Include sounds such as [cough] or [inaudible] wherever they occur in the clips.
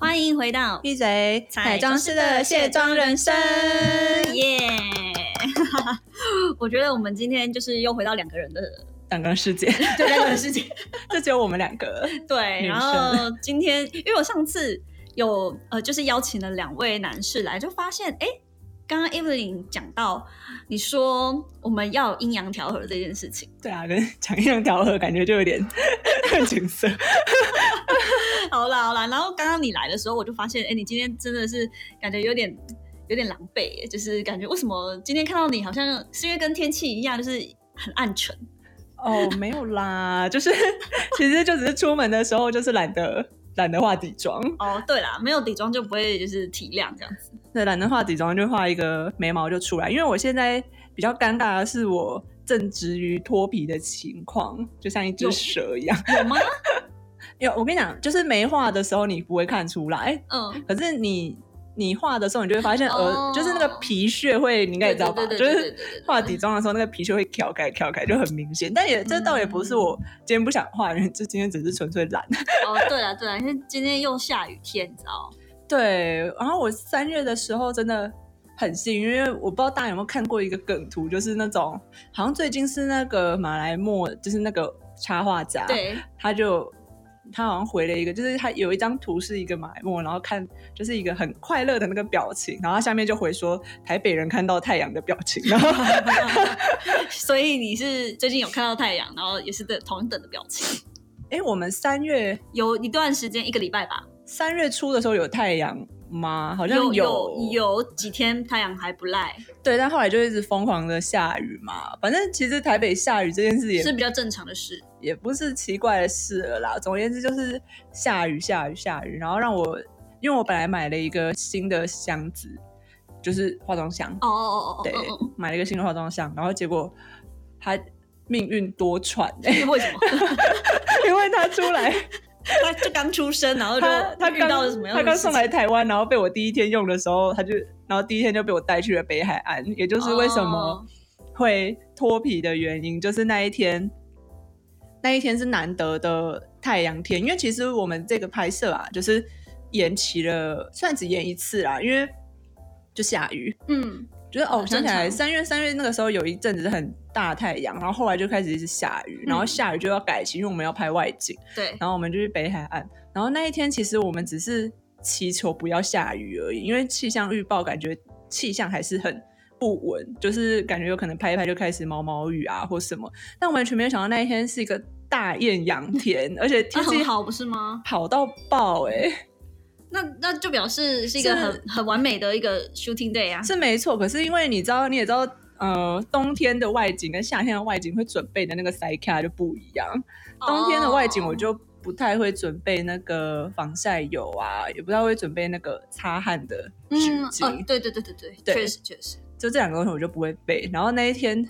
欢迎回到闭嘴！彩妆师的卸妆人生，耶！[laughs] 我觉得我们今天就是又回到两个人的两个世界，[laughs] 对两个人世界，[laughs] 就只有我们两个。对，然后今天因为我上次有呃，就是邀请了两位男士来，就发现哎，刚刚 Evelyn 讲到你说我们要阴阳调和这件事情，对啊，跟讲阴阳调和感觉就有点 [laughs] 景色。[laughs] 好啦好啦，然后刚刚你来的时候，我就发现，哎，你今天真的是感觉有点有点狼狈，就是感觉为什么今天看到你好像是因为跟天气一样，就是很暗沉。哦，没有啦，就是 [laughs] 其实就只是出门的时候就是懒得懒得化底妆。哦，对啦，没有底妆就不会就是提亮这样子。对，懒得化底妆就画一个眉毛就出来，因为我现在比较尴尬的是我正值于脱皮的情况，就像一只蛇一样。有吗？[laughs] 有，我跟你讲，就是没画的时候你不会看出来，嗯，可是你你画的时候，你就会发现，呃，就是那个皮屑会，你应该也知道吧？就是画底妆的时候，那个皮屑会挑开挑开，就很明显。但也这倒也不是我今天不想画，因为就今天只是纯粹懒。哦，对了对了，因为今天又下雨天，你知道？对，然后我三月的时候真的很幸运，因为我不知道大家有没有看过一个梗图，就是那种好像最近是那个马来莫，就是那个插画家，对，他就。他好像回了一个，就是他有一张图是一个马莫，然后看就是一个很快乐的那个表情，然后他下面就回说台北人看到太阳的表情。然 [laughs] 后所以你是最近有看到太阳，然后也是的同等的表情。哎，我们三月有一段时间一个礼拜吧，三月初的时候有太阳吗？好像有有几天太阳还不赖。对，但后来就一直疯狂的下雨嘛。反正其实台北下雨这件事也是比较正常的事。也不是奇怪的事了啦。总而言之，就是下雨、下雨、下雨，然后让我，因为我本来买了一个新的箱子，就是化妆箱。哦哦哦哦，对，买了一个新的化妆箱，然后结果他命运多舛。[laughs] 为什么？[laughs] 因为他出来，[laughs] 他就刚出生，然后就他遇到了什么样？他刚送来台湾，然后被我第一天用的时候，他就，然后第一天就被我带去了北海岸，也就是为什么会脱皮的原因，就是那一天。那一天是难得的太阳天，因为其实我们这个拍摄啊，就是延期了，算只延一次啦，因为就下雨。嗯，就是哦，想起来三月三月那个时候有一阵子是很大太阳，然后后来就开始一直下雨，然后下雨就要改期，因为我们要拍外景。对，然后我们就去北海岸，然后那一天其实我们只是祈求不要下雨而已，因为气象预报感觉气象还是很。不稳，就是感觉有可能拍一拍就开始毛毛雨啊，或什么。但完全没有想到那一天是一个大艳阳天，而且天气好，不是吗？好到爆哎！那那就表示是一个很很完美的一个 shooting day 啊，是没错。可是因为你知道，你也知道，呃，冬天的外景跟夏天的外景会准备的那个塞卡就不一样。冬天的外景我就不太会准备那个防晒油啊，也不太会准备那个擦汗的纸巾。对对对对对，确实确实。就这两个东西我就不会背，然后那一天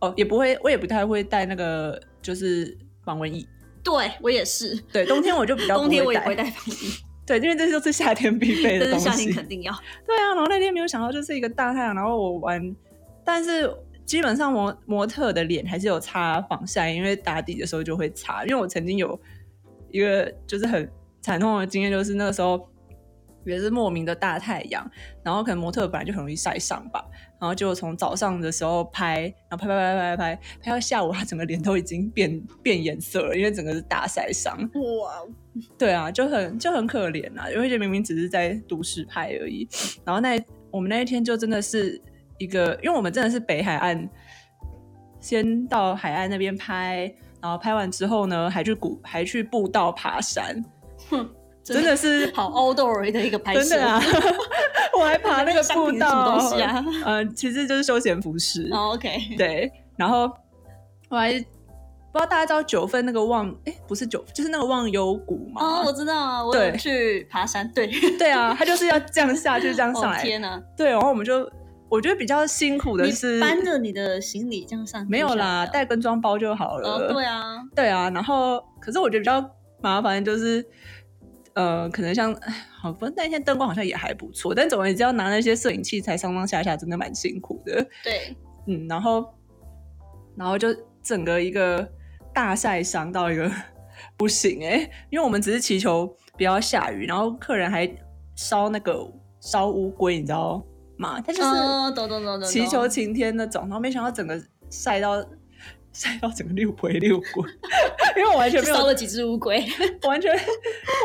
哦也不会，我也不太会带那个就是防蚊液。对我也是，对冬天我就比较冬天我也不会带防蚊液。对，因为这就是夏天必备的 [laughs] 东西。夏天肯定要。对啊，然后那天没有想到就是一个大太阳，然后我玩，但是基本上模模特的脸还是有擦防晒，因为打底的时候就会擦。因为我曾经有一个就是很惨痛的经验，就是那个时候。也是莫名的大太阳，然后可能模特本来就很容易晒伤吧，然后就从早上的时候拍，然后拍拍拍拍拍拍，拍到下午，他整个脸都已经变变颜色了，因为整个是大晒伤。哇，对啊，就很就很可怜啊，因为这明明只是在都市拍而已。然后那我们那一天就真的是一个，因为我们真的是北海岸，先到海岸那边拍，然后拍完之后呢，还去古还去步道爬山。哼。真的是好 outdoor 的一个拍摄，真的啊！[laughs] 我还爬那个步道，什么东西啊？呃，其实就是休闲服饰。哦，OK，对。然后我还不知道大家知道九份那个忘，哎，不是九，就是那个忘忧谷嘛。哦，我知道啊，我有去爬山。对，[laughs] 对啊，他就是要这样下去，这样上来。天哪！对，然后我们就我觉得比较辛苦的是搬着你的行李这样上，没有啦，带跟装包就好了。哦，对啊，对啊。然后，可是我觉得比较麻烦就是。呃，可能像好，不那天灯光好像也还不错，但总而言之，要拿那些摄影器材上上下下，真的蛮辛苦的。对，[laughs] 嗯，然后，然后就整个一个大晒伤到一个 [laughs] 不行哎，因为我们只是祈求不要下雨，然后客人还烧那个烧乌龟，你知道吗？他就是祈求晴天那种，然后没想到整个晒到。晒到整个六回六滚，[laughs] 因为我完全没有烧了几只乌龟，[laughs] 完全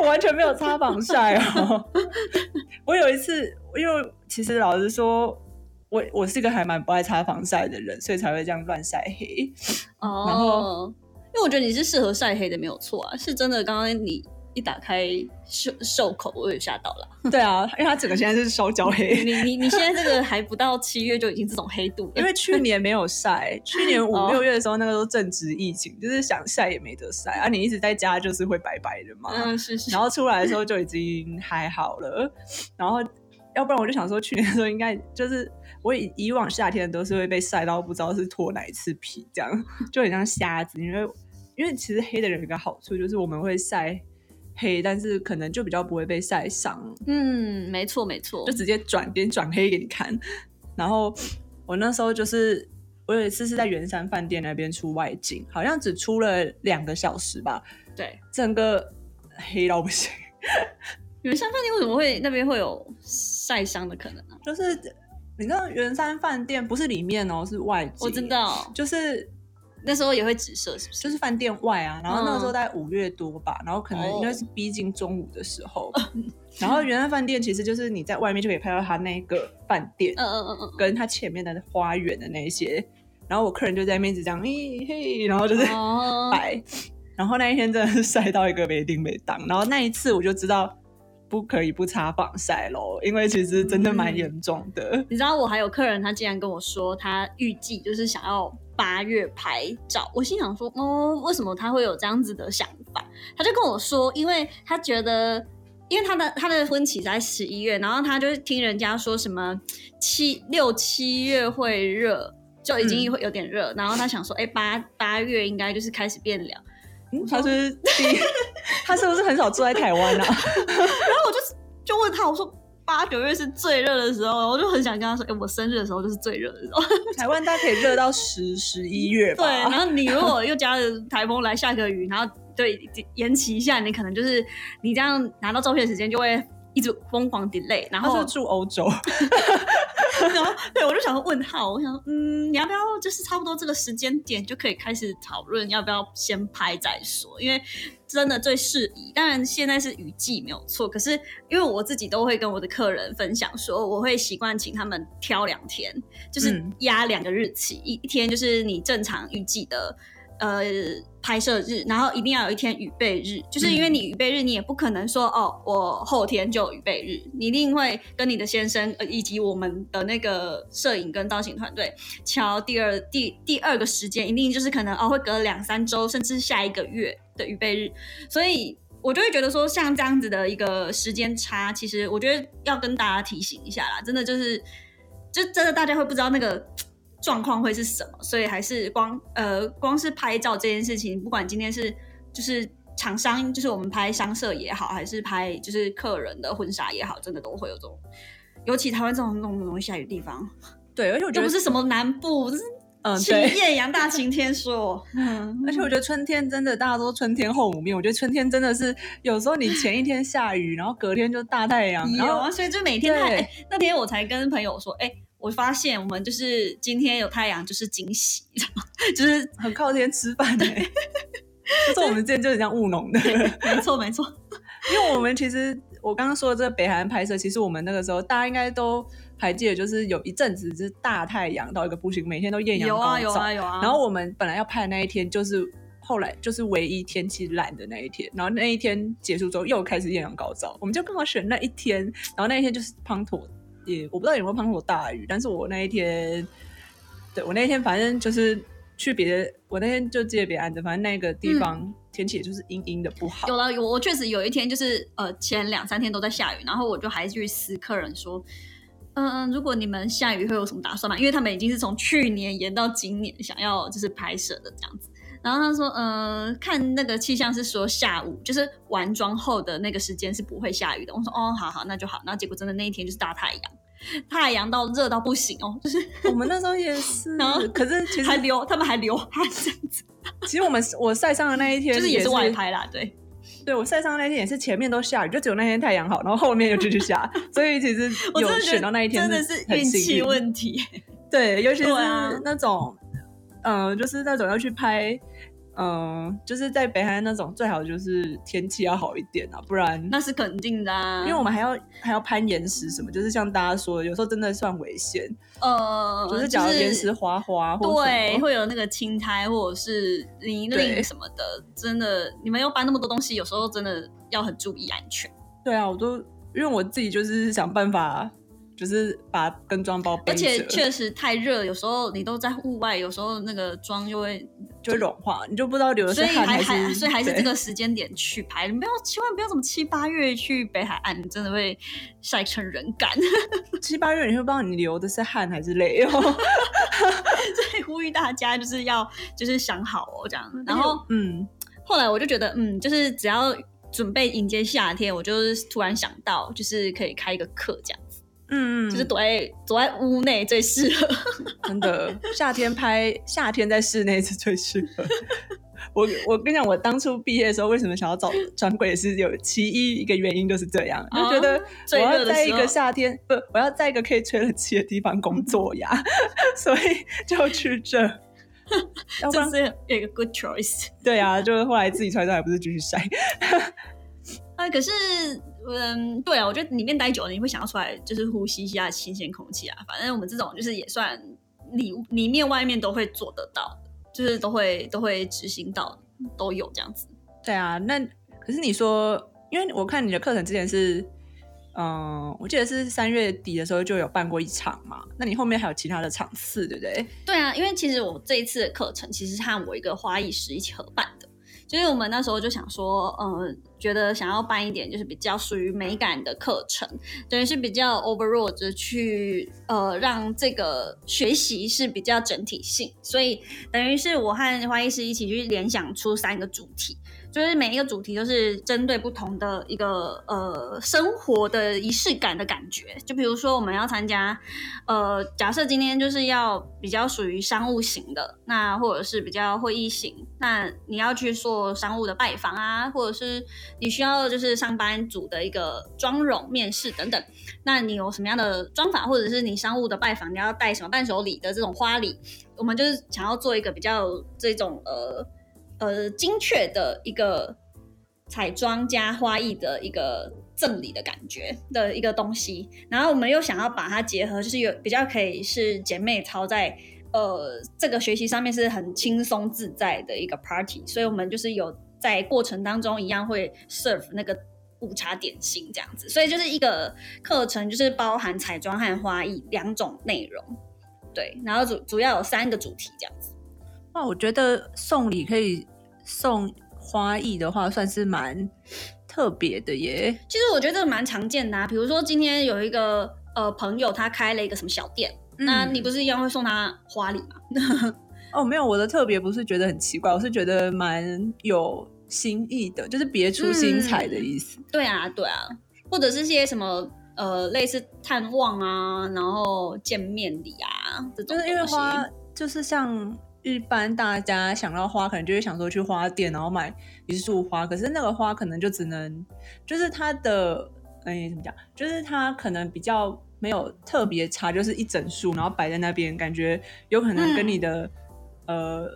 我完全没有擦防晒哦。[laughs] 我有一次，因为其实老实说，我我是一个还蛮不爱擦防晒的人，所以才会这样乱晒黑。哦，然后因为我觉得你是适合晒黑的，没有错啊，是真的。刚刚你。一打开袖袖口，我也吓到了。[laughs] 对啊，因为它整个现在是烧焦黑。你你你现在这个还不到七月就已经这种黑度，[laughs] 因为去年没有晒，去年五六月的时候那个时候正值疫情，就是想晒也没得晒啊。你一直在家就是会白白的嘛。嗯，是是。然后出来的时候就已经还好了。然后要不然我就想说，去年的时候应该就是我以以往夏天都是会被晒到不知道是脱哪一次皮，这样就很像瞎子。因为因为其实黑的人有个好处就是我们会晒。黑，但是可能就比较不会被晒伤。嗯，没错没错，就直接转边转黑给你看。然后我那时候就是，我有一次是在圆山饭店那边出外景，好像只出了两个小时吧。对，整个黑到不行。[laughs] 圆山饭店为什么会那边会有晒伤的可能呢？就是你知道圆山饭店不是里面哦，是外景。我知道，就是。那时候也会直射，是不是？就是饭店外啊，然后那个时候大概五月多吧，然后可能应该是逼近中午的时候，[laughs] 然后原来饭店其实就是你在外面就可以拍到他那个饭店，嗯嗯嗯嗯，跟他前面的花园的那些，然后我客人就在面子这样，嘿嘿，然后就是摆，然后那一天真的是 [laughs] 晒到一个没丁没当，然后那一次我就知道。不可以不擦防晒喽，因为其实真的蛮严重的。你知道我还有客人，他竟然跟我说，他预计就是想要八月拍照。我心想说，哦，为什么他会有这样子的想法？他就跟我说，因为他觉得，因为他的他的婚期在十一月，然后他就听人家说什么七六七月会热，就已经会有点热，然后他想说，哎，八八月应该就是开始变凉。他是第，[laughs] 他是不是很少住在台湾啊？[laughs] 然后我就就问他，我说八九月是最热的时候，我就很想跟他说，哎，我生日的时候就是最热的时候。[laughs] 台湾大概可以热到十十一月吧。对，然后你如果又加了台风来下个雨，然后对延期一下，你可能就是你这样拿到照片时间就会。一直疯狂 delay，然后是住欧洲，[laughs] 然后对我就想说问号，我想嗯，你要不要就是差不多这个时间点就可以开始讨论要不要先拍再说，因为真的最适宜。当然现在是雨季没有错，可是因为我自己都会跟我的客人分享说，我会习惯请他们挑两天，就是压两个日期，一一天就是你正常预计的。呃，拍摄日，然后一定要有一天预备日，就是因为你预备日，你也不可能说哦，我后天就预备日，你一定会跟你的先生呃以及我们的那个摄影跟造型团队敲第二第第二个时间，一定就是可能哦会隔两三周，甚至下一个月的预备日，所以我就会觉得说像这样子的一个时间差，其实我觉得要跟大家提醒一下啦，真的就是，就真的大家会不知道那个。状况会是什么？所以还是光呃，光是拍照这件事情，不管今天是就是厂商，就是我们拍商社也好，还是拍就是客人的婚纱也好，真的都会有这种，尤其台湾这种那种容易下雨的地方。对，而且我觉得不是什么南部，是嗯，对，艳阳大晴天说。[laughs] 嗯，而且我觉得春天真的，大家都春天后母面。我觉得春天真的是有时候你前一天下雨，然后隔天就大太阳。[laughs] 有啊，所以就每天太。那天我才跟朋友说，哎。我发现我们就是今天有太阳就是惊喜，就是 [laughs] 很靠天吃饭的。就是我们之前就很像务农的，没错没错。[laughs] 因为我们其实我刚刚说的这个北海岸拍摄，其实我们那个时候大家应该都还记得，就是有一阵子是大太阳到一个不行，每天都艳阳高照。有啊有啊有啊。然后我们本来要拍的那一天就是后来就是唯一天气烂的那一天，然后那一天结束之后又开始艳阳高照，我们就刚好选那一天，然后那一天就是滂沱，也我不知道有没有碰过大雨，但是我那一天，对我那一天反正就是去别的，我那天就接别案子，反正那个地方天气也就是阴阴的不好。有了，有我确实有一天就是呃前两三天都在下雨，然后我就还去私客人说，嗯嗯，如果你们下雨会有什么打算吗？因为他们已经是从去年延到今年想要就是拍摄的这样子。然后他说，呃，看那个气象是说下午就是完妆后的那个时间是不会下雨的。我说，哦，好好，那就好。然后结果真的那一天就是大太阳，太阳到热到不行哦，就是我们那时候也是，[laughs] 然后可是其实还流，他们还流汗这样子。[laughs] 其实我们我晒伤的那一天就是也是外拍啦，对，对我晒伤的那天也是前面都下雨，就只有那天太阳好，然后后面又继续下，所以其实 [laughs] 有选到那一天真的是运气问题。对，尤其是那种，嗯，就是那种要去拍。嗯，就是在北海那种最好就是天气要好一点啊，不然那是肯定的啊。因为我们还要还要攀岩石什么，就是像大家说的，有时候真的算危险。呃，就是假如岩石滑滑，对，会有那个青苔或者是泥泞什么的，真的，你们要搬那么多东西，有时候真的要很注意安全。对啊，我都因为我自己就是想办法。就是把跟妆包，而且确实太热，有时候你都在户外，有时候那个妆就会就会融化，你就不知道流的是汗还是。所以还是这个时间点去拍，你不要千万不要怎么七八月去北海岸，真的会晒成人干。[laughs] 七八月你会不知道你流的是汗还是泪哦。[laughs] 所以呼吁大家就是要就是想好哦这样。然后嗯，后来我就觉得嗯，就是只要准备迎接夏天，我就是突然想到就是可以开一个课这样。嗯，就是躲在躲在屋内最适合。[laughs] 真的，夏天拍夏天在室内是最适合。[laughs] 我我跟你讲，我当初毕业的时候，为什么想要找专柜，也是有其一一个原因，就是这样，就觉得我要在一个夏天，不，我要在一个可以吹冷气的地方工作呀，[laughs] 所以就去这。这是一个 good choice。对啊，就是后来自己穿上，还不是继续晒。啊，可是。嗯，对啊，我觉得里面待久了，你会想要出来，就是呼吸一下新鲜空气啊。反正我们这种就是也算里里面外面都会做得到，就是都会都会执行到，都有这样子。对啊，那可是你说，因为我看你的课程之前是，嗯，我记得是三月底的时候就有办过一场嘛。那你后面还有其他的场次，对不对？对啊，因为其实我这一次的课程其实是和我一个花艺师一起合办的。所以我们那时候就想说，呃，觉得想要办一点就是比较属于美感的课程，等于是比较 overall 的去，呃，让这个学习是比较整体性。所以等于是我和花艺师一起去联想出三个主题。就是每一个主题都是针对不同的一个呃生活的仪式感的感觉，就比如说我们要参加，呃，假设今天就是要比较属于商务型的，那或者是比较会议型，那你要去做商务的拜访啊，或者是你需要就是上班族的一个妆容面试等等，那你有什么样的妆法，或者是你商务的拜访你要带什么伴手礼的这种花礼，我们就是想要做一个比较这种呃。呃，精确的一个彩妆加花艺的一个赠礼的感觉的一个东西，然后我们又想要把它结合，就是有比较可以是姐妹操在呃这个学习上面是很轻松自在的一个 party，所以我们就是有在过程当中一样会 serve 那个午茶点心这样子，所以就是一个课程就是包含彩妆和花艺两种内容，对，然后主主要有三个主题这样子。那我觉得送礼可以送花艺的话，算是蛮特别的耶。其实我觉得蛮常见的啊，比如说今天有一个呃朋友，他开了一个什么小店，那你不是一样会送他花礼吗？[laughs] 哦，没有，我的特别不是觉得很奇怪，我是觉得蛮有新意的，就是别出心裁的意思。对啊，对啊，或者是些什么呃类似探望啊，然后见面礼啊，这种。就是因为花，就是像。一般大家想到花，可能就会想说去花店，然后买一束花。可是那个花可能就只能，就是它的，哎，怎么讲？就是它可能比较没有特别差，就是一整束，然后摆在那边，感觉有可能跟你的，呃，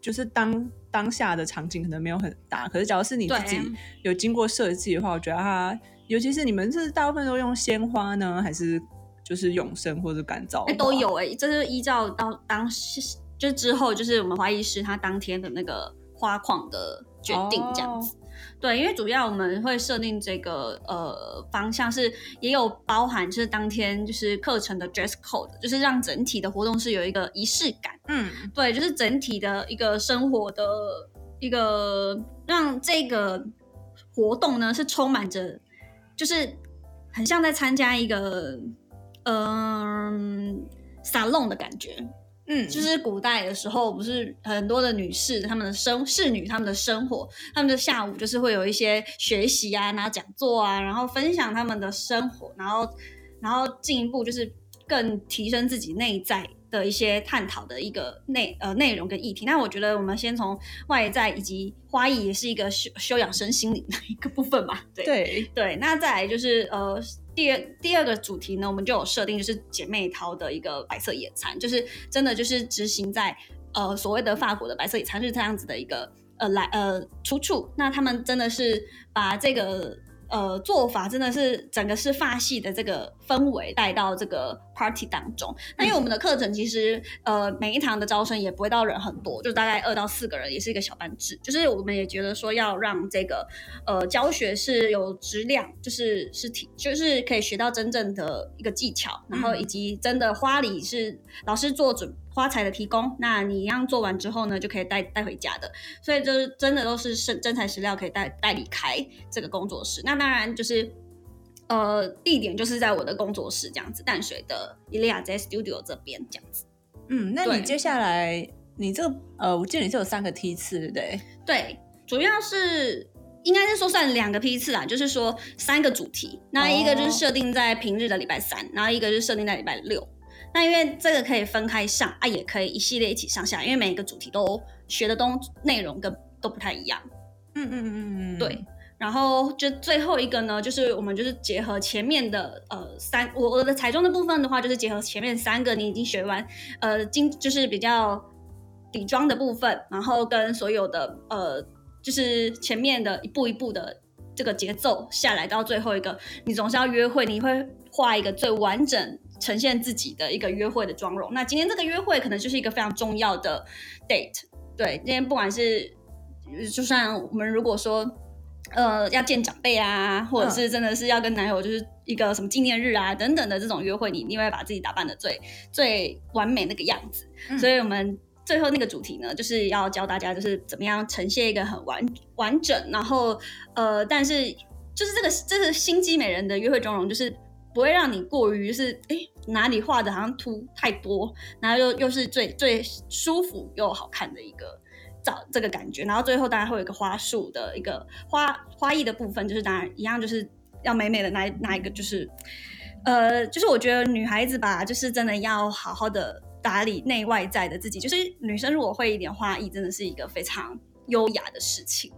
就是当当下的场景可能没有很搭。可是，假如是你自己有经过设计的话，我觉得它，尤其是你们是大部分都用鲜花呢，还是就是永生或者干燥？哎，都有哎，这是依照到当时。就之后就是我们花艺师他当天的那个花框的决定这样子。对，因为主要我们会设定这个呃方向是也有包含，就是当天就是课程的 dress code，就是让整体的活动是有一个仪式感。嗯，对，就是整体的一个生活的一个让这个活动呢是充满着，就是很像在参加一个嗯、salon 的感觉。嗯，就是古代的时候，不是很多的女士，她们的生侍女，她们的生活，她们的下午就是会有一些学习啊，然后讲座啊，然后分享她们的生活，然后然后进一步就是更提升自己内在的一些探讨的一个内呃内容跟议题。那我觉得我们先从外在以及花艺也是一个修修养身心灵的一个部分嘛，对。对，对，那再来就是呃，第二第二个主题呢，我们就有设定就是姐妹淘的一个白色野餐，就是真的就是执行在呃所谓的法国的白色野餐是这样子的一个呃来呃出处。那他们真的是把这个呃做法真的是整个是发系的这个氛围带到这个 party 当中。那因为我们的课程其实呃每一堂的招生也不会到人很多，就大概二到四个人，也是一个小班制。就是我们也觉得说要让这个呃教学是有质量，就是是体就是可以学到真正的一个技巧，然后以及真的花里是老师做准花材的提供，那你一样做完之后呢，就可以带带回家的。所以就是真的都是真真材实料可以带带离开这个工作室。那当然就是。呃，地点就是在我的工作室这样子，淡水的伊利亚在 Studio 这边这样子。嗯，那你接下来你这个呃，我记得你是有三个梯次，对不对？对，主要是应该是说算两个批次啦，就是说三个主题，那一个就是设定在平日的礼拜三，然后一个是设定在礼拜六。那因为这个可以分开上啊，也可以一系列一起上下，因为每一个主题都学的东内容跟都不太一样。嗯嗯嗯嗯，对，然后就最后一个呢，就是我们就是结合前面的呃三，我我的彩妆的部分的话，就是结合前面三个你已经学完，呃，精就是比较底妆的部分，然后跟所有的呃，就是前面的一步一步的这个节奏下来，到最后一个，你总是要约会，你会画一个最完整呈现自己的一个约会的妆容。那今天这个约会可能就是一个非常重要的 date，对，今天不管是就算我们如果说。呃，要见长辈啊，或者是真的是要跟男友就是一个什么纪念日啊等等的这种约会，你一定会把自己打扮的最最完美那个样子。嗯所以我们最后那个主题呢，就是要教大家就是怎么样呈现一个很完完整，然后呃，但是就是这个这个心机美人的约会妆容，就是不会让你过于就是哎哪里画的好像凸太多，然后又又是最最舒服又好看的一个。找这个感觉，然后最后当然会有一个花束的一个花花艺的部分，就是当然一样就是要美美的那那一个就是，呃，就是我觉得女孩子吧，就是真的要好好的打理内外在的自己，就是女生如果会一点花艺，真的是一个非常优雅的事情。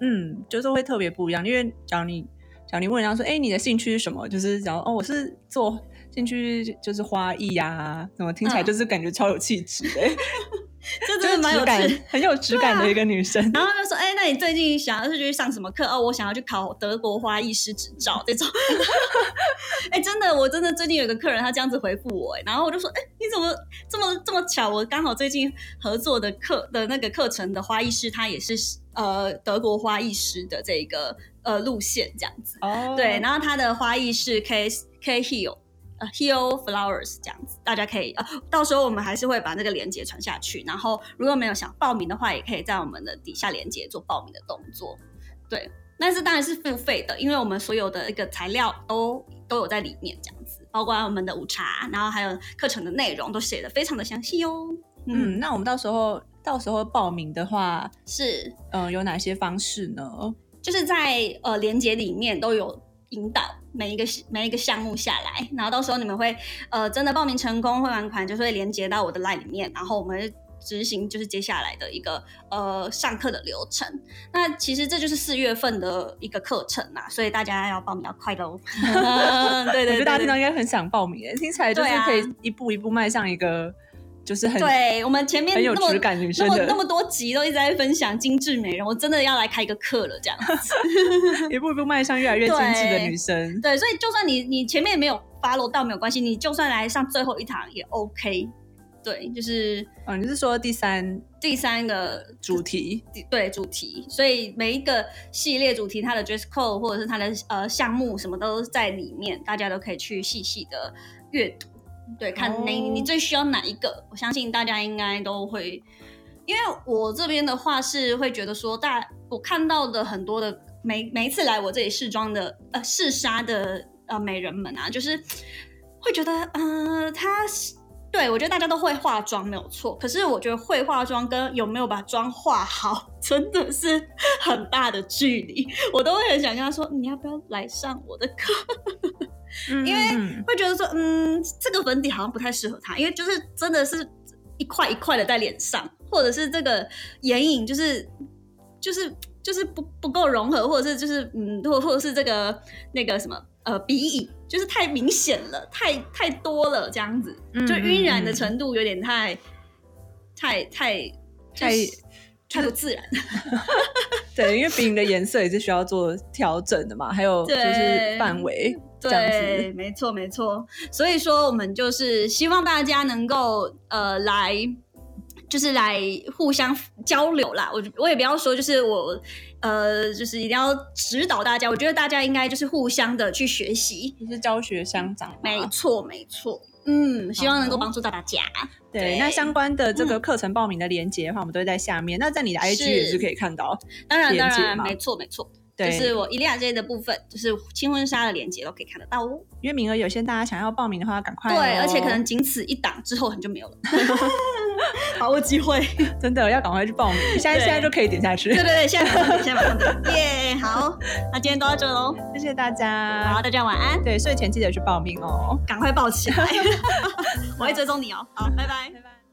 嗯，就是会特别不一样。因为假如你假如你问人家说，哎、你的兴趣是什么？就是假如哦，我是做兴趣就是花艺呀、怎么听起来嗯就是感觉超有气质的、这 [laughs] 就真的蛮有。[laughs] 很有质感的一个女生。然后就说：“哎、那你最近想要是去上什么课？哦，我想要去考德国花艺师执照这种。[laughs] 哎、真的，我真的最近有个客人，他这样子回复我、哎，然后我就说：哎、你怎么这么这么巧？我刚好最近合作的课的那个课程的花艺师，他也是呃德国花艺师的这个呃路线这样子。哦对，然后他的花艺是 K K Heal。”呃，Heal Flowers 这样子，大家可以呃，到时候我们还是会把那个链接传下去。然后如果没有想报名的话，也可以在我们的底下链接做报名的动作。对，但是当然是付费的，因为我们所有的一个材料都都有在里面，这样子，包括我们的午茶，然后还有课程的内容都写的非常的详细哦。嗯，那我们到时候到时候报名的话，是，嗯、有哪些方式呢？就是在呃连接里面都有引导每一个每一个项目下来，然后到时候你们会呃真的报名成功汇完款，就是会连接到我的 line 里面，然后我们执行就是接下来的一个呃上课的流程。那其实这就是四月份的一个课程嘛，所以大家要报名要快喽。[laughs] 对我对对觉得大家听到应该很想报名耶，听起来就是可以一步一步迈向一个就是很对，我们前面很有那么质感女那么那么多集都一直在分享精致美容，我真的要来开一个课了，这样子。[laughs] 一步一步迈向越来越精致的女生。对，所以就算你你前面没有 follow 到没有关系，你就算来上最后一堂也 OK。对，就是哦，你是说第三第三个主题？对主题，所以每一个系列主题，它的 dress code 或者是它的呃项目什么都在里面，大家都可以去细细的阅读。对，看哪你最需要哪一个，我相信大家应该都会。因为我这边的话是会觉得说，大我看到的很多的每每一次来我这里试妆的呃试纱的呃美人们啊，就是会觉得呃她对我觉得大家都会化妆没有错，可是我觉得会化妆跟有没有把妆化好真的是很大的距离，我都会很想跟他说你要不要来上我的课，[laughs] 因为会觉得说嗯这个粉底好像不太适合他，因为就是真的是一块一块的在脸上。或者是这个眼影就是就是就是不不够融合，或者是就是嗯，或或者是这个那个什么呃鼻影，就是太明显了，太太多了，这样子就晕染的程度有点太太太太太不自然。[laughs] 对，因为鼻影的颜色也是需要做调整的嘛，还有就是范围这样子。没错没错，所以说我们就是希望大家能够呃来。就是来互相交流啦，我我也不要说，就是我，呃，就是一定要指导大家。我觉得大家应该就是互相的去学习，就是教学相长。没错，没错。嗯，希望能够帮助到大家。对，那相关的这个课程报名的链接的话，我们都会在下面。那在你的 IG 也是可以看到，当然当然，没错没错。就是我伊利亚这些的部分，就是轻婚纱的链接都可以看得到哦。因为名额有限，大家想要报名的话，赶快。对，而且可能仅此一档，之后很就没有了。[laughs] 把握机会，[laughs] 真的要赶快去报名，现在现在就可以点下去。对对对，现在马上点，现在马上点。耶，好，那今天都到这喽，谢谢大家。好，大家晚安。对，睡前记得去报名哦，赶快报起来，[laughs] 我会追踪你哦。好，拜拜，拜拜。